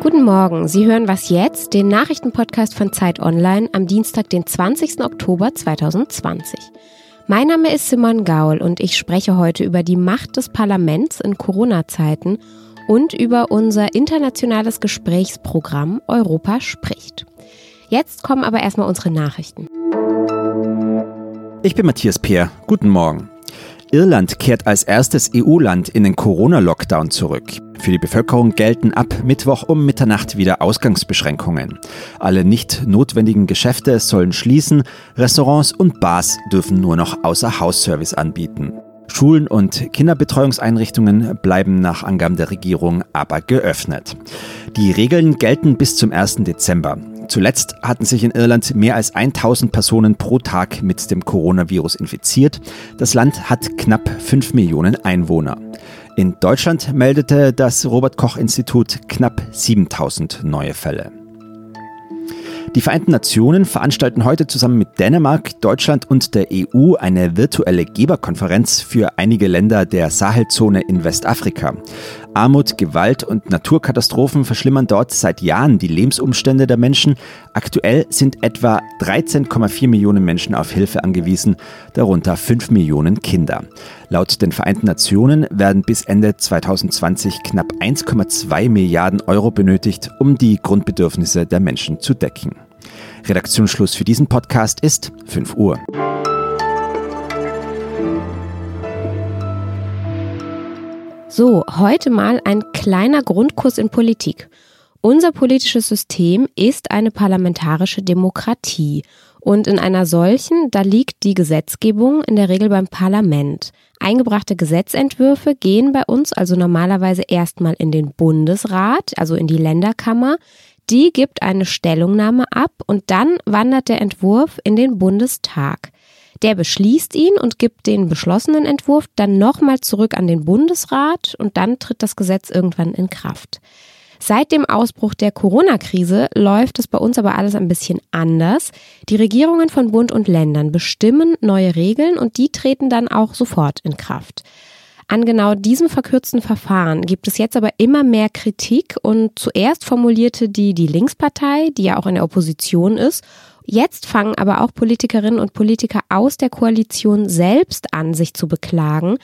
Guten Morgen, Sie hören Was jetzt, den Nachrichtenpodcast von Zeit Online am Dienstag, den 20. Oktober 2020. Mein Name ist Simon Gaul und ich spreche heute über die Macht des Parlaments in Corona-Zeiten und über unser internationales Gesprächsprogramm Europa spricht. Jetzt kommen aber erstmal unsere Nachrichten. Ich bin Matthias Peer. Guten Morgen. Irland kehrt als erstes EU-Land in den Corona-Lockdown zurück. Für die Bevölkerung gelten ab Mittwoch um Mitternacht wieder Ausgangsbeschränkungen. Alle nicht notwendigen Geschäfte sollen schließen, Restaurants und Bars dürfen nur noch Außerhausservice anbieten. Schulen und Kinderbetreuungseinrichtungen bleiben nach Angaben der Regierung aber geöffnet. Die Regeln gelten bis zum 1. Dezember. Zuletzt hatten sich in Irland mehr als 1000 Personen pro Tag mit dem Coronavirus infiziert. Das Land hat knapp 5 Millionen Einwohner. In Deutschland meldete das Robert Koch Institut knapp 7000 neue Fälle. Die Vereinten Nationen veranstalten heute zusammen mit Dänemark, Deutschland und der EU eine virtuelle Geberkonferenz für einige Länder der Sahelzone in Westafrika. Armut, Gewalt und Naturkatastrophen verschlimmern dort seit Jahren die Lebensumstände der Menschen. Aktuell sind etwa 13,4 Millionen Menschen auf Hilfe angewiesen, darunter 5 Millionen Kinder. Laut den Vereinten Nationen werden bis Ende 2020 knapp 1,2 Milliarden Euro benötigt, um die Grundbedürfnisse der Menschen zu decken. Redaktionsschluss für diesen Podcast ist 5 Uhr. So, heute mal ein kleiner Grundkurs in Politik. Unser politisches System ist eine parlamentarische Demokratie. Und in einer solchen, da liegt die Gesetzgebung in der Regel beim Parlament. Eingebrachte Gesetzentwürfe gehen bei uns also normalerweise erstmal in den Bundesrat, also in die Länderkammer. Die gibt eine Stellungnahme ab und dann wandert der Entwurf in den Bundestag. Der beschließt ihn und gibt den beschlossenen Entwurf dann nochmal zurück an den Bundesrat und dann tritt das Gesetz irgendwann in Kraft. Seit dem Ausbruch der Corona-Krise läuft es bei uns aber alles ein bisschen anders. Die Regierungen von Bund und Ländern bestimmen neue Regeln und die treten dann auch sofort in Kraft. An genau diesem verkürzten Verfahren gibt es jetzt aber immer mehr Kritik und zuerst formulierte die die Linkspartei, die ja auch in der Opposition ist, Jetzt fangen aber auch Politikerinnen und Politiker aus der Koalition selbst an, sich zu beklagen,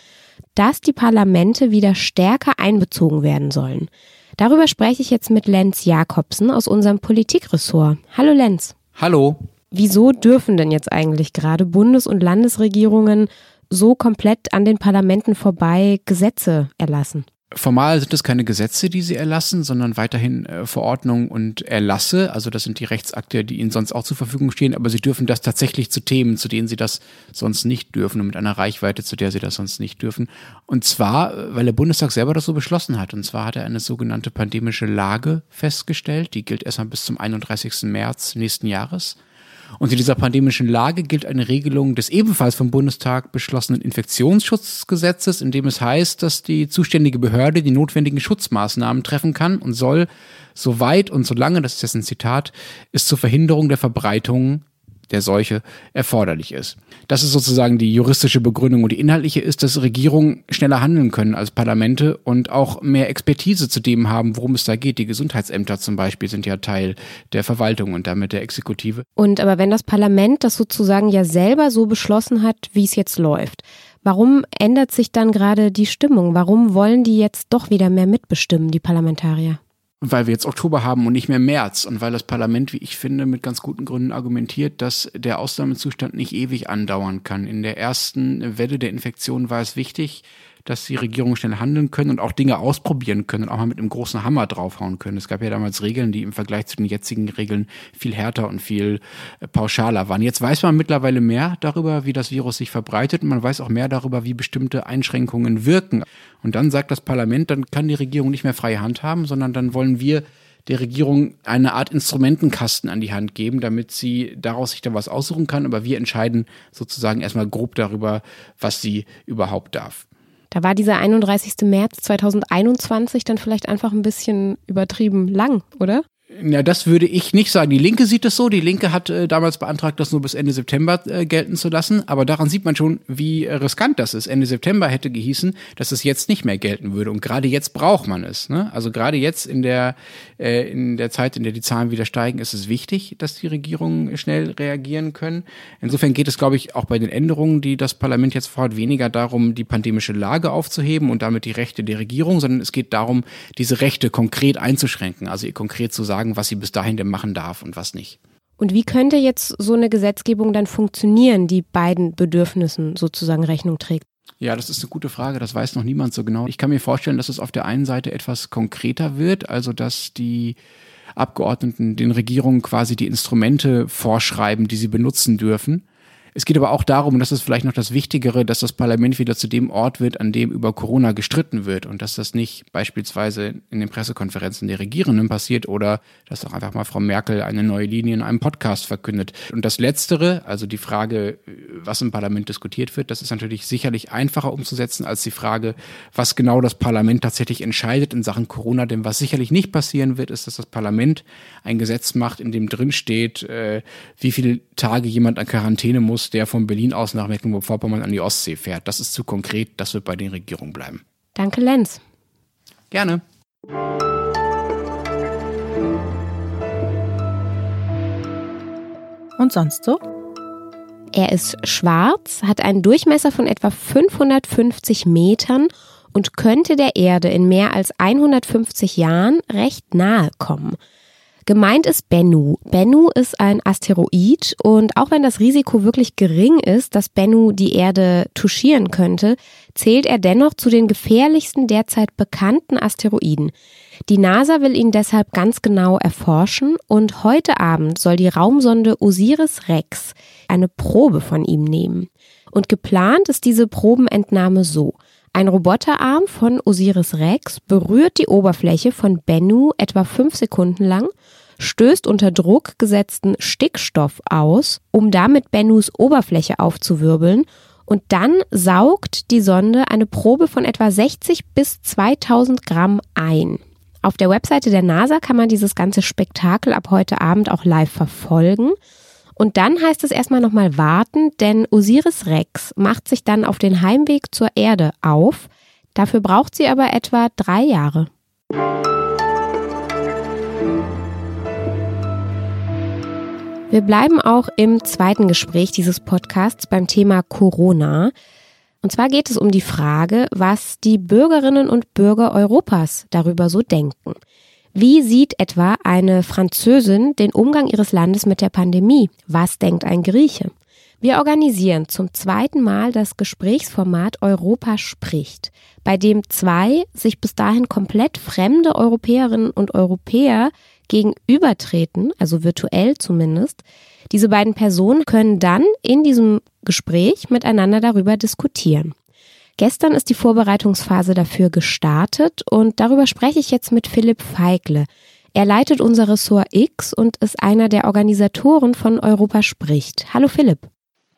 dass die Parlamente wieder stärker einbezogen werden sollen. Darüber spreche ich jetzt mit Lenz Jakobsen aus unserem Politikressort. Hallo Lenz. Hallo. Wieso dürfen denn jetzt eigentlich gerade Bundes- und Landesregierungen so komplett an den Parlamenten vorbei Gesetze erlassen? Formal sind es keine Gesetze, die sie erlassen, sondern weiterhin äh, Verordnungen und Erlasse. Also das sind die Rechtsakte, die ihnen sonst auch zur Verfügung stehen. Aber sie dürfen das tatsächlich zu Themen, zu denen sie das sonst nicht dürfen und mit einer Reichweite, zu der sie das sonst nicht dürfen. Und zwar, äh, weil der Bundestag selber das so beschlossen hat. Und zwar hat er eine sogenannte pandemische Lage festgestellt. Die gilt erstmal bis zum 31. März nächsten Jahres. Und in dieser pandemischen Lage gilt eine Regelung des ebenfalls vom Bundestag beschlossenen Infektionsschutzgesetzes, in dem es heißt, dass die zuständige Behörde die notwendigen Schutzmaßnahmen treffen kann und soll, soweit und solange, das ist jetzt ein Zitat, es zur Verhinderung der Verbreitung der Seuche erforderlich ist. Das ist sozusagen die juristische Begründung und die inhaltliche ist, dass Regierungen schneller handeln können als Parlamente und auch mehr Expertise zu dem haben, worum es da geht. Die Gesundheitsämter zum Beispiel sind ja Teil der Verwaltung und damit der Exekutive. Und aber wenn das Parlament das sozusagen ja selber so beschlossen hat, wie es jetzt läuft, Warum ändert sich dann gerade die Stimmung? Warum wollen die jetzt doch wieder mehr mitbestimmen, die Parlamentarier? Weil wir jetzt Oktober haben und nicht mehr März und weil das Parlament, wie ich finde, mit ganz guten Gründen argumentiert, dass der Ausnahmezustand nicht ewig andauern kann. In der ersten Welle der Infektion war es wichtig, dass die Regierungen schnell handeln können und auch Dinge ausprobieren können und auch mal mit einem großen Hammer draufhauen können. Es gab ja damals Regeln, die im Vergleich zu den jetzigen Regeln viel härter und viel äh, pauschaler waren. Jetzt weiß man mittlerweile mehr darüber, wie das Virus sich verbreitet und man weiß auch mehr darüber, wie bestimmte Einschränkungen wirken. Und dann sagt das Parlament, dann kann die Regierung nicht mehr freie Hand haben, sondern dann wollen wir der Regierung eine Art Instrumentenkasten an die Hand geben, damit sie daraus sich dann was aussuchen kann. Aber wir entscheiden sozusagen erstmal grob darüber, was sie überhaupt darf. Da war dieser 31. März 2021 dann vielleicht einfach ein bisschen übertrieben lang, oder? Ja, das würde ich nicht sagen. Die Linke sieht es so. Die Linke hat äh, damals beantragt, das nur bis Ende September äh, gelten zu lassen. Aber daran sieht man schon, wie äh, riskant das ist. Ende September hätte gehießen, dass es jetzt nicht mehr gelten würde. Und gerade jetzt braucht man es. Ne? Also gerade jetzt in der, äh, in der Zeit, in der die Zahlen wieder steigen, ist es wichtig, dass die Regierungen schnell reagieren können. Insofern geht es, glaube ich, auch bei den Änderungen, die das Parlament jetzt vorhat, weniger darum, die pandemische Lage aufzuheben und damit die Rechte der Regierung, sondern es geht darum, diese Rechte konkret einzuschränken. Also ihr konkret zu sagen, sagen, was sie bis dahin denn machen darf und was nicht. Und wie könnte jetzt so eine Gesetzgebung dann funktionieren, die beiden Bedürfnissen sozusagen Rechnung trägt? Ja, das ist eine gute Frage. Das weiß noch niemand so genau. Ich kann mir vorstellen, dass es auf der einen Seite etwas konkreter wird, also dass die Abgeordneten den Regierungen quasi die Instrumente vorschreiben, die sie benutzen dürfen. Es geht aber auch darum, und das ist vielleicht noch das Wichtigere, dass das Parlament wieder zu dem Ort wird, an dem über Corona gestritten wird und dass das nicht beispielsweise in den Pressekonferenzen der Regierenden passiert oder dass auch einfach mal Frau Merkel eine neue Linie in einem Podcast verkündet. Und das Letztere, also die Frage, was im Parlament diskutiert wird, das ist natürlich sicherlich einfacher umzusetzen als die Frage, was genau das Parlament tatsächlich entscheidet in Sachen Corona. Denn was sicherlich nicht passieren wird, ist, dass das Parlament ein Gesetz macht, in dem drin steht, äh, wie viele Tage jemand an Quarantäne muss, der von Berlin aus nach Mecklenburg-Vorpommern an die Ostsee fährt. Das ist zu konkret, das wird bei den Regierungen bleiben. Danke, Lenz. Gerne. Und sonst so? Er ist schwarz, hat einen Durchmesser von etwa 550 Metern und könnte der Erde in mehr als 150 Jahren recht nahe kommen. Gemeint ist Bennu. Bennu ist ein Asteroid und auch wenn das Risiko wirklich gering ist, dass Bennu die Erde touchieren könnte, zählt er dennoch zu den gefährlichsten derzeit bekannten Asteroiden. Die NASA will ihn deshalb ganz genau erforschen und heute Abend soll die Raumsonde Osiris Rex eine Probe von ihm nehmen. Und geplant ist diese Probenentnahme so. Ein Roboterarm von Osiris Rex berührt die Oberfläche von Bennu etwa fünf Sekunden lang stößt unter Druck gesetzten Stickstoff aus, um damit Bennus Oberfläche aufzuwirbeln und dann saugt die Sonde eine Probe von etwa 60 bis 2000 Gramm ein. Auf der Webseite der NASA kann man dieses ganze Spektakel ab heute Abend auch live verfolgen. Und dann heißt es erstmal nochmal warten, denn Osiris Rex macht sich dann auf den Heimweg zur Erde auf. Dafür braucht sie aber etwa drei Jahre. Wir bleiben auch im zweiten Gespräch dieses Podcasts beim Thema Corona. Und zwar geht es um die Frage, was die Bürgerinnen und Bürger Europas darüber so denken. Wie sieht etwa eine Französin den Umgang ihres Landes mit der Pandemie? Was denkt ein Grieche? Wir organisieren zum zweiten Mal das Gesprächsformat Europa spricht, bei dem zwei sich bis dahin komplett fremde Europäerinnen und Europäer gegenübertreten, also virtuell zumindest. Diese beiden Personen können dann in diesem Gespräch miteinander darüber diskutieren. Gestern ist die Vorbereitungsphase dafür gestartet und darüber spreche ich jetzt mit Philipp Feigle. Er leitet unser Ressort X und ist einer der Organisatoren von Europa spricht. Hallo Philipp.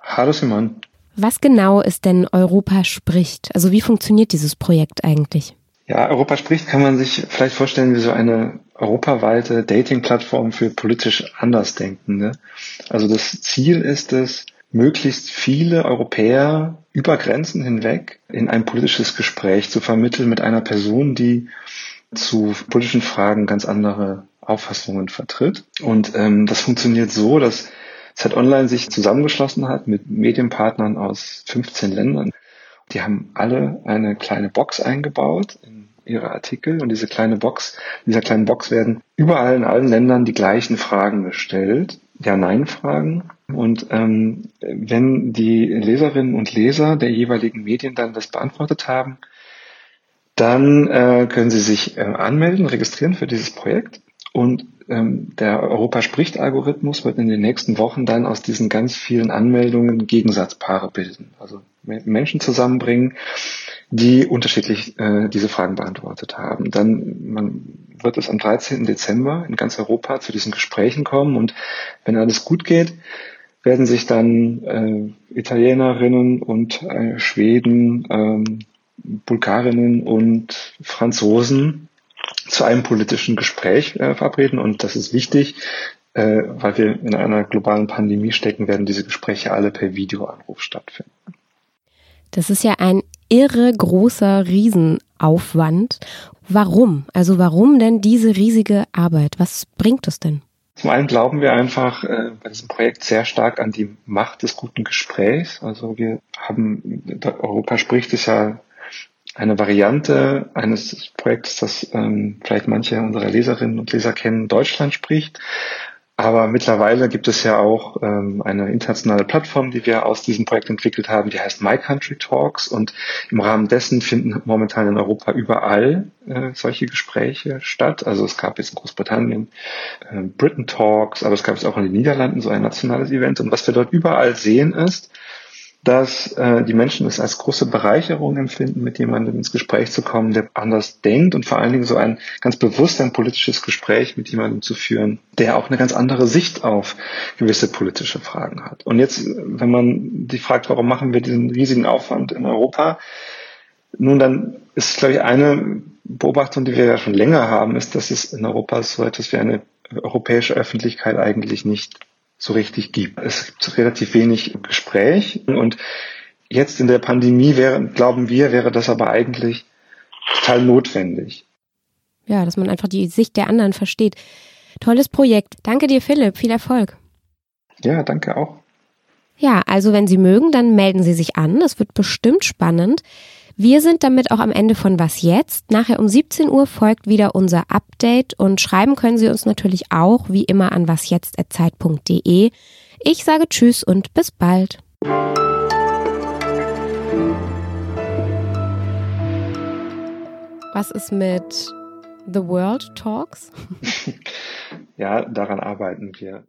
Hallo Simon. Was genau ist denn Europa spricht? Also wie funktioniert dieses Projekt eigentlich? Ja, Europa spricht kann man sich vielleicht vorstellen wie so eine europaweite Dating-Plattform für politisch Andersdenkende. Also das Ziel ist es, möglichst viele Europäer über Grenzen hinweg in ein politisches Gespräch zu vermitteln mit einer Person, die zu politischen Fragen ganz andere Auffassungen vertritt. Und ähm, das funktioniert so, dass Z Online sich zusammengeschlossen hat mit Medienpartnern aus 15 Ländern. Die haben alle eine kleine Box eingebaut in ihre Artikel und diese kleine Box, dieser kleinen Box werden überall in allen Ländern die gleichen Fragen gestellt, Ja-Nein-Fragen. Und ähm, wenn die Leserinnen und Leser der jeweiligen Medien dann das beantwortet haben, dann äh, können sie sich äh, anmelden, registrieren für dieses Projekt und ähm, der Europa spricht Algorithmus wird in den nächsten Wochen dann aus diesen ganz vielen Anmeldungen Gegensatzpaare bilden. Also Menschen zusammenbringen, die unterschiedlich äh, diese Fragen beantwortet haben. Dann man wird es am 13. Dezember in ganz Europa zu diesen Gesprächen kommen und wenn alles gut geht, werden sich dann äh, Italienerinnen und äh, Schweden, ähm, Bulgarinnen und Franzosen zu einem politischen Gespräch äh, verabreden und das ist wichtig, äh, weil wir in einer globalen Pandemie stecken, werden diese Gespräche alle per Videoanruf stattfinden. Das ist ja ein irre großer Riesenaufwand. Warum? Also warum denn diese riesige Arbeit? Was bringt es denn? Zum einen glauben wir einfach äh, bei diesem Projekt sehr stark an die Macht des guten Gesprächs. Also wir haben, Europa spricht es ja eine Variante eines Projekts, das ähm, vielleicht manche unserer Leserinnen und Leser kennen, Deutschland spricht. Aber mittlerweile gibt es ja auch ähm, eine internationale Plattform, die wir aus diesem Projekt entwickelt haben, die heißt My Country Talks. Und im Rahmen dessen finden momentan in Europa überall äh, solche Gespräche statt. Also es gab jetzt in Großbritannien äh, Britain Talks, aber es gab es auch in den Niederlanden so ein nationales Event. Und was wir dort überall sehen ist, dass äh, die Menschen es als große Bereicherung empfinden, mit jemandem ins Gespräch zu kommen, der anders denkt und vor allen Dingen so ein ganz bewusst ein politisches Gespräch mit jemandem zu führen, der auch eine ganz andere Sicht auf gewisse politische Fragen hat. Und jetzt, wenn man die fragt, warum machen wir diesen riesigen Aufwand in Europa, nun dann ist, glaube ich, eine Beobachtung, die wir ja schon länger haben, ist, dass es in Europa so etwas wie eine europäische Öffentlichkeit eigentlich nicht so richtig gibt. Es gibt relativ wenig Gespräch und jetzt in der Pandemie wäre, glauben wir, wäre das aber eigentlich total notwendig. Ja, dass man einfach die Sicht der anderen versteht. Tolles Projekt. Danke dir, Philipp. Viel Erfolg. Ja, danke auch. Ja, also wenn Sie mögen, dann melden Sie sich an. Das wird bestimmt spannend. Wir sind damit auch am Ende von Was jetzt. Nachher um 17 Uhr folgt wieder unser Update und schreiben können Sie uns natürlich auch wie immer an wasjetzt.zeit.de. Ich sage Tschüss und bis bald. Was ist mit The World Talks? ja, daran arbeiten wir.